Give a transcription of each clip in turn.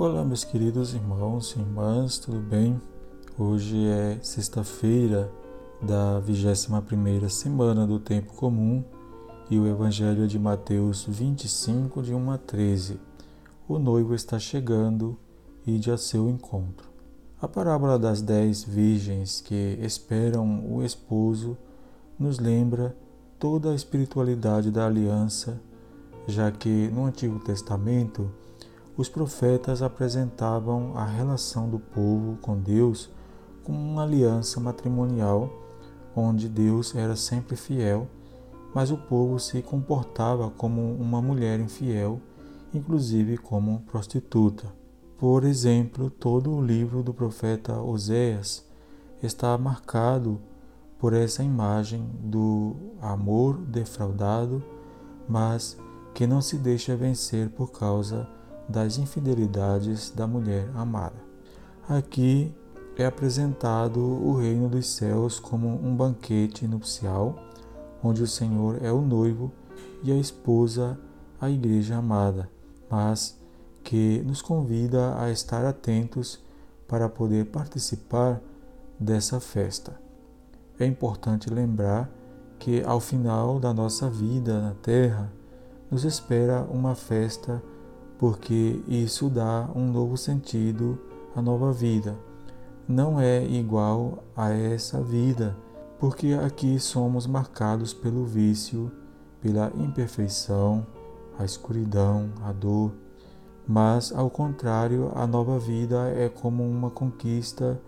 Olá, meus queridos irmãos e irmãs, tudo bem? Hoje é sexta-feira da 21ª semana do tempo comum e o evangelho é de Mateus 25 de 1 a 13. O noivo está chegando e de a seu encontro. A parábola das dez virgens que esperam o esposo nos lembra toda a espiritualidade da aliança, já que no Antigo Testamento os profetas apresentavam a relação do povo com Deus como uma aliança matrimonial, onde Deus era sempre fiel, mas o povo se comportava como uma mulher infiel, inclusive como prostituta. Por exemplo, todo o livro do profeta Oséias está marcado por essa imagem do amor defraudado, mas que não se deixa vencer por causa das infidelidades da mulher amada. Aqui é apresentado o reino dos céus como um banquete nupcial, onde o Senhor é o noivo e a esposa a igreja amada, mas que nos convida a estar atentos para poder participar dessa festa. É importante lembrar que ao final da nossa vida na Terra nos espera uma festa porque isso dá um novo sentido à nova vida. Não é igual a essa vida, porque aqui somos marcados pelo vício, pela imperfeição, a escuridão, a dor. Mas, ao contrário, a nova vida é como uma conquista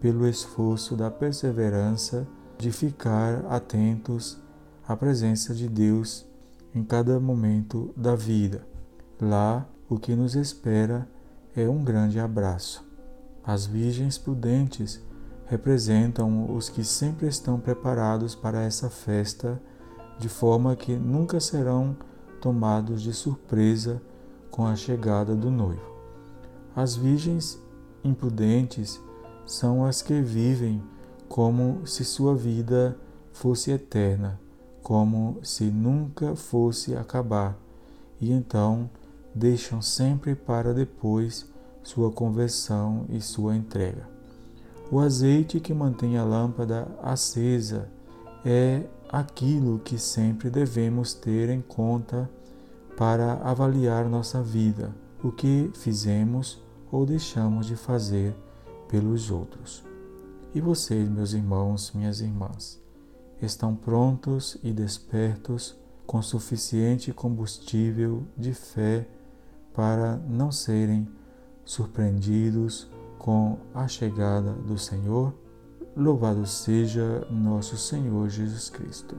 pelo esforço da perseverança de ficar atentos à presença de Deus em cada momento da vida. Lá, o que nos espera é um grande abraço. As virgens prudentes representam os que sempre estão preparados para essa festa, de forma que nunca serão tomados de surpresa com a chegada do noivo. As virgens imprudentes são as que vivem como se sua vida fosse eterna, como se nunca fosse acabar, e então deixam sempre para depois sua conversão e sua entrega. O azeite que mantém a lâmpada acesa é aquilo que sempre devemos ter em conta para avaliar nossa vida, o que fizemos ou deixamos de fazer pelos outros. E vocês, meus irmãos, minhas irmãs, estão prontos e despertos com suficiente combustível de fé para não serem surpreendidos com a chegada do Senhor. Louvado seja nosso Senhor Jesus Cristo.